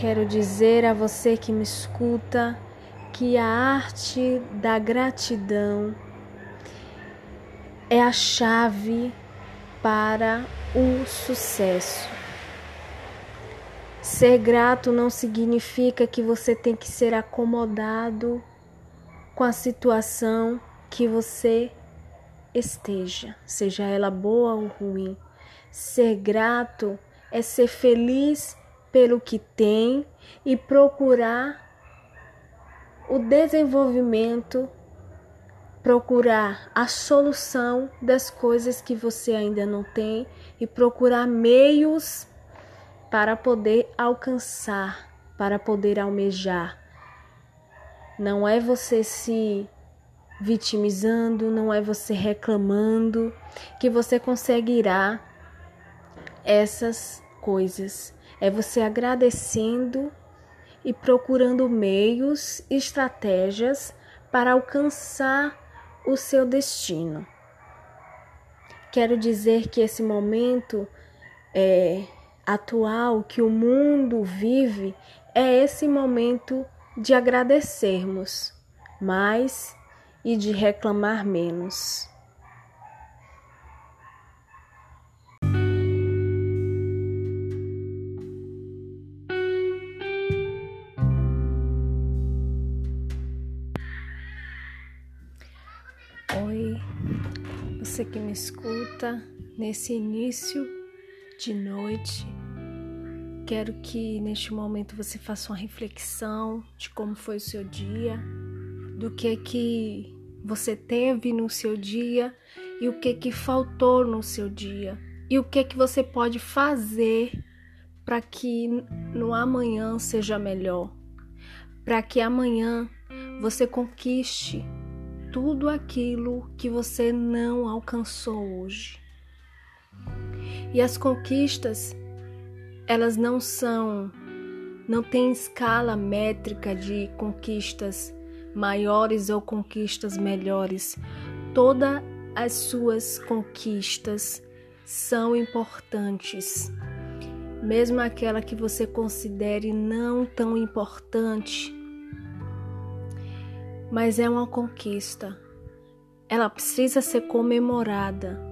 Quero dizer a você que me escuta que a arte da gratidão é a chave para o sucesso. Ser grato não significa que você tem que ser acomodado com a situação que você esteja, seja ela boa ou ruim. Ser grato é ser feliz pelo que tem e procurar o desenvolvimento, procurar a solução das coisas que você ainda não tem e procurar meios para poder alcançar, para poder almejar. Não é você se vitimizando, não é você reclamando que você conseguirá essas coisas. É você agradecendo e procurando meios estratégias para alcançar o seu destino. Quero dizer que esse momento é, atual que o mundo vive é esse momento de agradecermos mais e de reclamar menos. Oi, você que me escuta nesse início de noite. Quero que neste momento você faça uma reflexão de como foi o seu dia, do que que você teve no seu dia e o que que faltou no seu dia e o que que você pode fazer para que no amanhã seja melhor, para que amanhã você conquiste tudo aquilo que você não alcançou hoje. E as conquistas, elas não são, não tem escala métrica de conquistas maiores ou conquistas melhores. Todas as suas conquistas são importantes. Mesmo aquela que você considere não tão importante, mas é uma conquista. Ela precisa ser comemorada